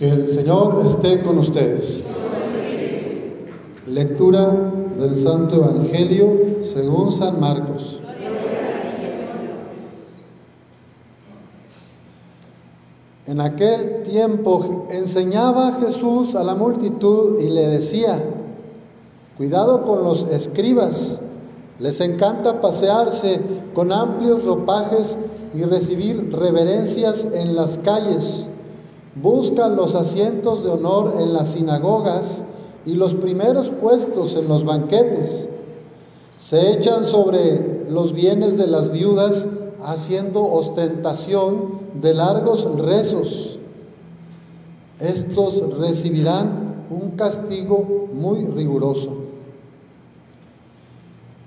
Que el Señor esté con ustedes. Lectura del Santo Evangelio según San Marcos. En aquel tiempo enseñaba Jesús a la multitud y le decía, cuidado con los escribas, les encanta pasearse con amplios ropajes y recibir reverencias en las calles buscan los asientos de honor en las sinagogas y los primeros puestos en los banquetes. Se echan sobre los bienes de las viudas haciendo ostentación de largos rezos. Estos recibirán un castigo muy riguroso.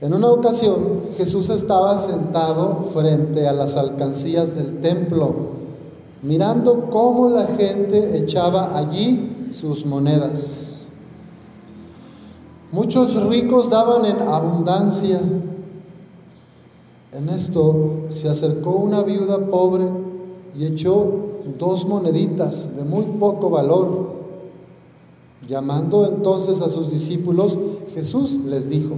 En una ocasión Jesús estaba sentado frente a las alcancías del templo mirando cómo la gente echaba allí sus monedas. Muchos ricos daban en abundancia. En esto se acercó una viuda pobre y echó dos moneditas de muy poco valor. Llamando entonces a sus discípulos, Jesús les dijo,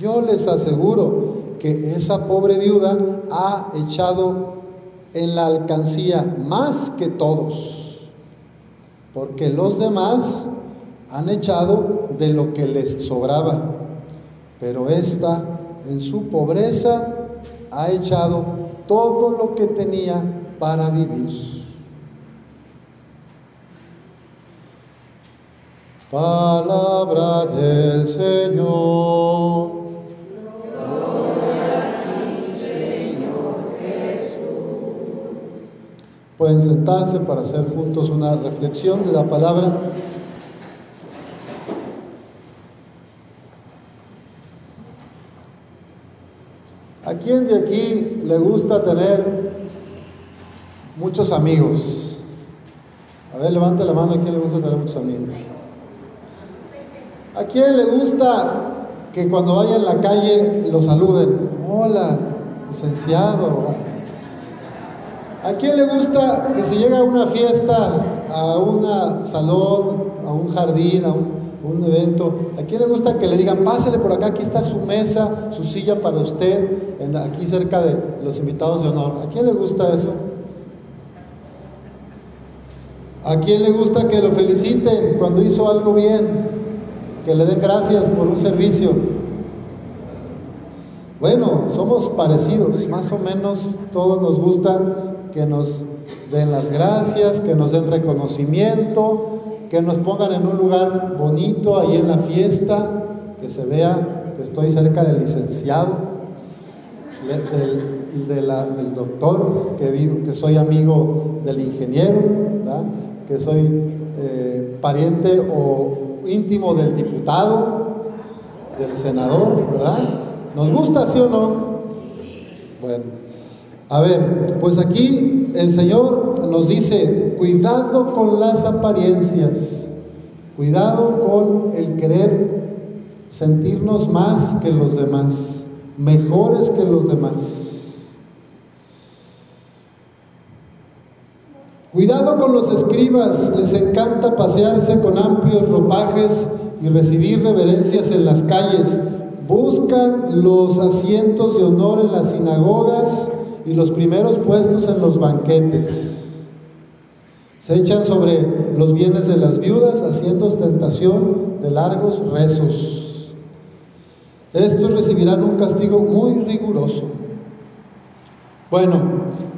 yo les aseguro que esa pobre viuda ha echado en la alcancía más que todos, porque los demás han echado de lo que les sobraba, pero esta en su pobreza ha echado todo lo que tenía para vivir. Palabra del Señor. Pueden sentarse para hacer juntos una reflexión de la palabra. ¿A quién de aquí le gusta tener muchos amigos? A ver, levante la mano a quién le gusta tener muchos amigos. ¿A quién le gusta que cuando vaya en la calle lo saluden? Hola, licenciado, ¿A quién le gusta que se llegue a una fiesta, a un salón, a un jardín, a un, evento? ¿A quién le gusta que le digan, pásele por acá, aquí está su mesa, su silla para usted, aquí cerca de los invitados de honor? ¿A quién le gusta eso? ¿A quién le gusta que lo feliciten cuando hizo algo bien? Que le den gracias por un servicio. Bueno, somos parecidos, más o menos todos nos gusta que nos den las gracias, que nos den reconocimiento, que nos pongan en un lugar bonito ahí en la fiesta, que se vea que estoy cerca del licenciado, del, doctor, que, que soy amigo del ingeniero, que soy eh, pariente o íntimo del diputado, del senador, ¿verdad? ¿Nos gusta, sí o no? Bueno. A ver, pues aquí el Señor nos dice, cuidado con las apariencias, cuidado con el querer sentirnos más que los demás, mejores que los demás. Cuidado con los escribas, les encanta pasearse con amplios ropajes y recibir reverencias en las calles. Buscan los asientos de honor en las sinagogas y los primeros puestos en los banquetes. Se echan sobre los bienes de las viudas haciendo ostentación de largos rezos. Estos recibirán un castigo muy riguroso. Bueno,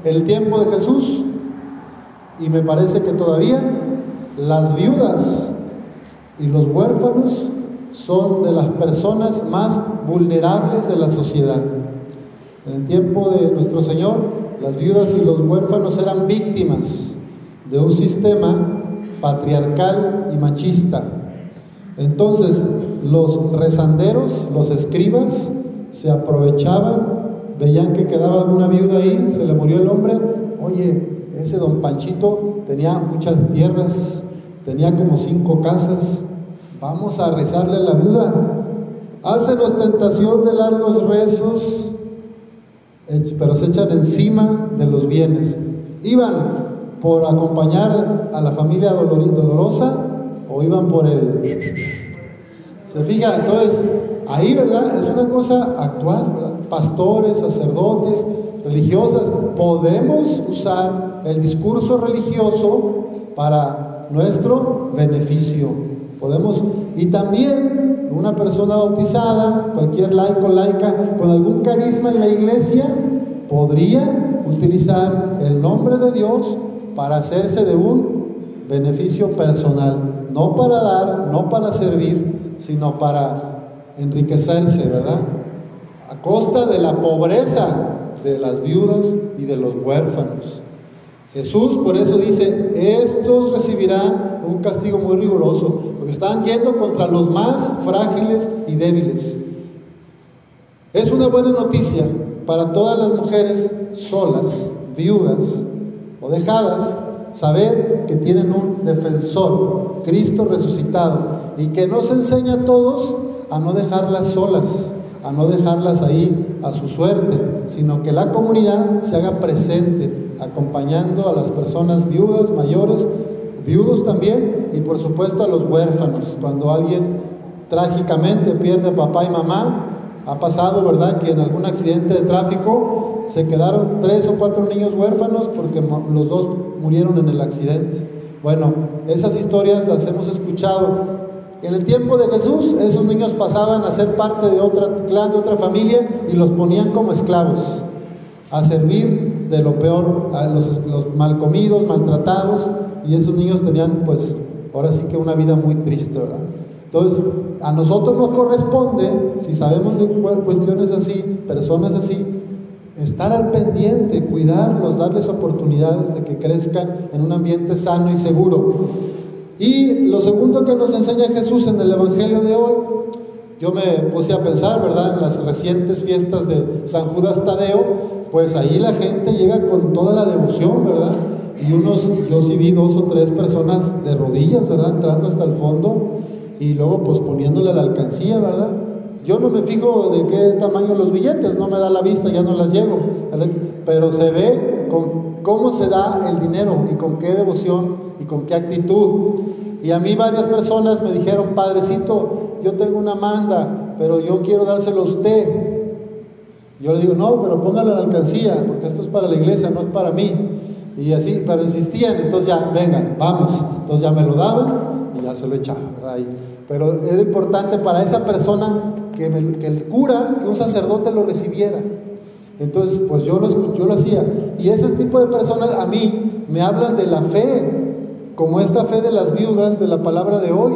el tiempo de Jesús, y me parece que todavía las viudas y los huérfanos son de las personas más vulnerables de la sociedad. En el tiempo de nuestro Señor, las viudas y los huérfanos eran víctimas de un sistema patriarcal y machista. Entonces, los rezanderos, los escribas, se aprovechaban, veían que quedaba alguna viuda ahí, se le murió el hombre, oye, ese don Panchito tenía muchas tierras, tenía como cinco casas, vamos a rezarle a la viuda. Hacen ostentación de largos rezos, pero se echan encima de los bienes. Iban por acompañar a la familia dolorosa o iban por el... Se fija, entonces, ahí, ¿verdad? Es una cosa actual, ¿verdad? Pastores, sacerdotes, religiosas, podemos usar el discurso religioso para nuestro beneficio. Podemos, y también una persona bautizada, cualquier laico, laica, con algún carisma en la iglesia, podría utilizar el nombre de Dios para hacerse de un beneficio personal, no para dar, no para servir, sino para enriquecerse, ¿verdad? A costa de la pobreza de las viudas y de los huérfanos. Jesús por eso dice, estos recibirán un castigo muy riguroso, están yendo contra los más frágiles y débiles. Es una buena noticia para todas las mujeres solas, viudas o dejadas, saber que tienen un defensor, Cristo resucitado, y que nos enseña a todos a no dejarlas solas, a no dejarlas ahí a su suerte, sino que la comunidad se haga presente, acompañando a las personas viudas, mayores, viudos también, y por supuesto a los huérfanos. Cuando alguien trágicamente pierde papá y mamá, ha pasado, ¿verdad?, que en algún accidente de tráfico se quedaron tres o cuatro niños huérfanos porque los dos murieron en el accidente. Bueno, esas historias las hemos escuchado en el tiempo de Jesús, esos niños pasaban a ser parte de otra clan, de otra familia, y los ponían como esclavos, a servir de lo peor, a los, los mal comidos, maltratados, y esos niños tenían, pues, ahora sí que una vida muy triste. Entonces, a nosotros nos corresponde, si sabemos de cuestiones así, personas así, estar al pendiente, cuidarlos, darles oportunidades de que crezcan en un ambiente sano y seguro. Y lo segundo que nos enseña Jesús en el Evangelio de hoy, yo me puse a pensar, ¿verdad? En las recientes fiestas de San Judas Tadeo, pues ahí la gente llega con toda la devoción, ¿verdad? Y unos, yo sí vi dos o tres personas de rodillas, ¿verdad? Entrando hasta el fondo y luego pues poniéndole la alcancía, ¿verdad? Yo no me fijo de qué tamaño los billetes, no me da la vista, ya no las llego, pero se ve con cómo se da el dinero y con qué devoción y con qué actitud. Y a mí varias personas me dijeron, Padrecito, yo tengo una manda, pero yo quiero dárselo a usted. Yo le digo, no, pero póngalo en la alcancía, porque esto es para la iglesia, no es para mí. Y así, pero insistían, entonces ya, venga, vamos. Entonces ya me lo daban y ya se lo echaba, Pero era importante para esa persona que, que el cura, que un sacerdote lo recibiera. Entonces, pues yo lo, yo lo hacía. Y ese tipo de personas a mí me hablan de la fe, como esta fe de las viudas de la palabra de hoy,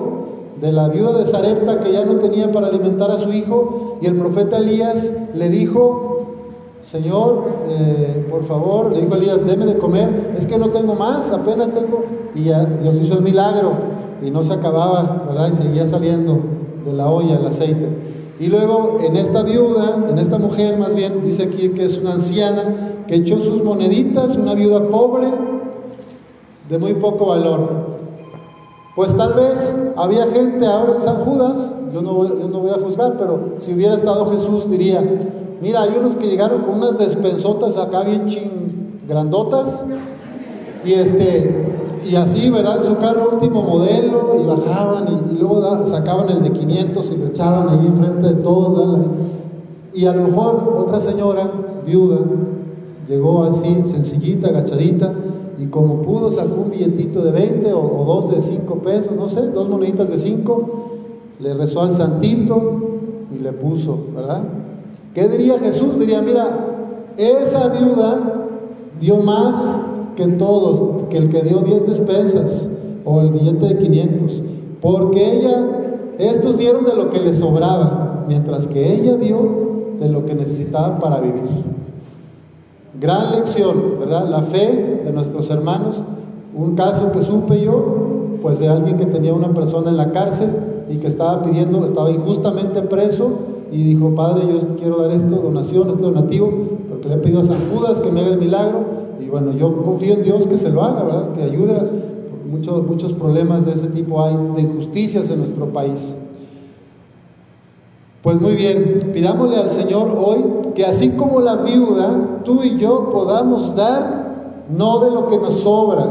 de la viuda de Sarepta que ya no tenía para alimentar a su hijo, y el profeta Elías le dijo, Señor, eh, por favor, le dijo Elías, deme de comer, es que no tengo más, apenas tengo, y Dios hizo el milagro, y no se acababa, ¿verdad? Y seguía saliendo de la olla el aceite. Y luego en esta viuda, en esta mujer más bien, dice aquí que es una anciana que echó sus moneditas, una viuda pobre, de muy poco valor. Pues tal vez había gente ahora en San Judas, yo no, yo no voy a juzgar, pero si hubiera estado Jesús diría, mira, hay unos que llegaron con unas despensotas acá bien ching, grandotas, y este, y así, ¿verdad? Su carro último modelo, y bajaban, y, luego sacaban el de 500 y lo echaban ahí enfrente de todos, Y a lo mejor otra señora, viuda, llegó así, sencillita, agachadita, y como pudo sacó un billetito de 20 o, dos de 5 pesos, no sé, dos moneditas de 5, le rezó al santito y le puso, ¿verdad? ¿Qué diría Jesús? Diría, mira, esa viuda dio más que todos, que el que dio 10 despensas o el billete de 500, porque ella, estos dieron de lo que les sobraba, mientras que ella dio de lo que necesitaba para vivir. Gran lección, ¿verdad? La fe de nuestros hermanos. Un caso que supe yo, pues de alguien que tenía una persona en la cárcel y que estaba pidiendo, estaba injustamente preso y dijo, Padre, yo quiero dar esto, donación, este donativo, porque le he pedido a San Judas que me haga el milagro y bueno, yo confío en Dios que se lo haga, ¿verdad? Que ayude. Muchos, muchos problemas de ese tipo hay, de injusticias en nuestro país. Pues muy bien, pidámosle al Señor hoy que así como la viuda, tú y yo podamos dar no de lo que nos sobra,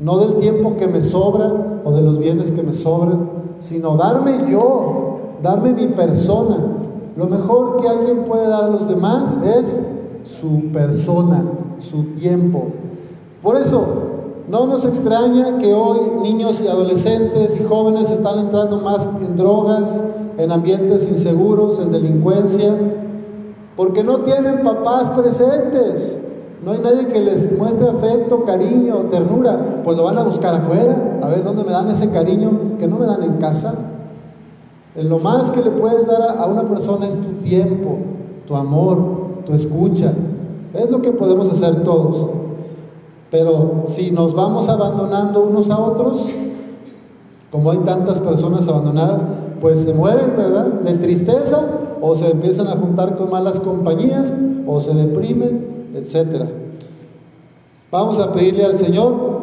no del tiempo que me sobra o de los bienes que me sobran, sino darme yo, darme mi persona. Lo mejor que alguien puede dar a los demás es su persona, su tiempo. Por eso, no nos extraña que hoy niños y adolescentes y jóvenes están entrando más en drogas, en ambientes inseguros, en delincuencia, porque no tienen papás presentes. No hay nadie que les muestre afecto, cariño, ternura. Pues lo van a buscar afuera, a ver dónde me dan ese cariño que no me dan en casa. En lo más que le puedes dar a, una persona es tu tiempo, tu amor, tu escucha. Es lo que podemos hacer todos. Pero si nos vamos abandonando unos a otros, como hay tantas personas abandonadas, pues se mueren, ¿verdad? De tristeza o se empiezan a juntar con malas compañías o se deprimen, etc. Vamos a pedirle al Señor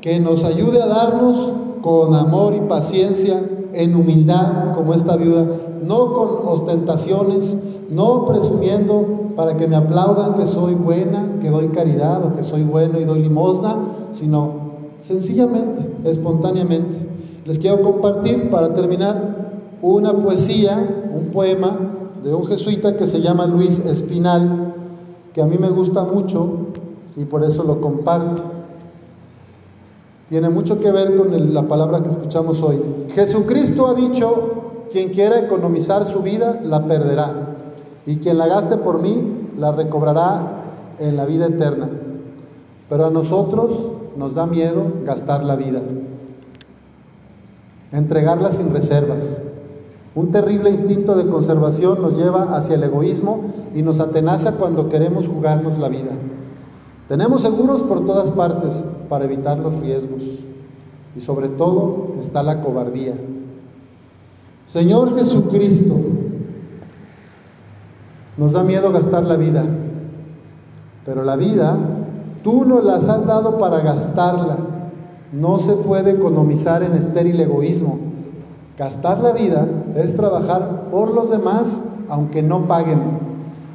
que nos ayude a darnos con amor y paciencia, en humildad, como esta viuda, no con ostentaciones, no presumiendo para que me aplaudan que soy buena, que doy caridad o que soy bueno y doy limosna, sino sencillamente, espontáneamente. Les quiero compartir para terminar una poesía, un poema de un jesuita que se llama Luis Espinal, que a mí me gusta mucho y por eso lo comparto. Tiene mucho que ver con la palabra que escuchamos hoy. Jesucristo ha dicho, quien quiera economizar su vida, la perderá. Y quien la gaste por mí, la recobrará en la vida eterna. Pero a nosotros nos da miedo gastar la vida, entregarla sin reservas, un terrible instinto de conservación nos lleva hacia el egoísmo y nos atenaza cuando queremos jugarnos la vida. Tenemos seguros por todas partes para evitar los riesgos. Y sobre todo está la cobardía. Señor Jesucristo, nos da miedo gastar la vida, pero la vida tú nos las has dado para gastarla. No se puede economizar en estéril egoísmo. Gastar la vida es trabajar por los demás aunque no paguen.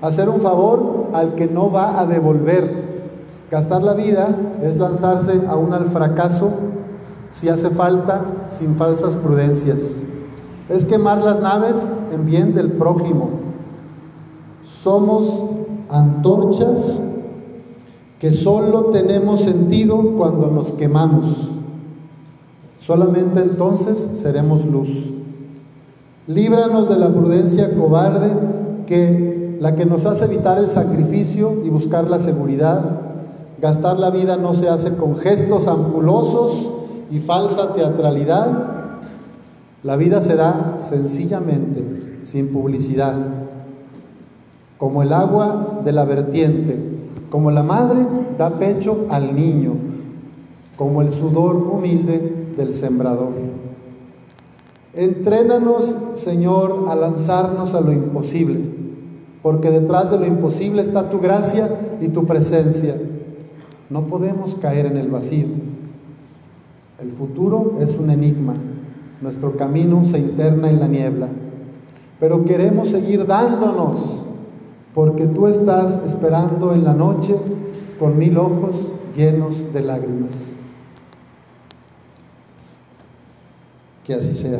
Hacer un favor al que no va a devolver. Gastar la vida es lanzarse aún al fracaso si hace falta sin falsas prudencias. Es quemar las naves en bien del prójimo. Somos antorchas que solo tenemos sentido cuando nos quemamos. Solamente entonces seremos luz. Líbranos de la prudencia cobarde que la que nos hace evitar el sacrificio y buscar la seguridad. Gastar la vida no se hace con gestos ampulosos y falsa teatralidad. La vida se da sencillamente, sin publicidad, como el agua de la vertiente, como la madre da pecho al niño, como el sudor humilde del sembrador. Entrénanos, Señor, a lanzarnos a lo imposible, porque detrás de lo imposible está tu gracia y tu presencia. No podemos caer en el vacío. El futuro es un enigma, nuestro camino se interna en la niebla, pero queremos seguir dándonos, porque tú estás esperando en la noche con mil ojos llenos de lágrimas. Que así sea.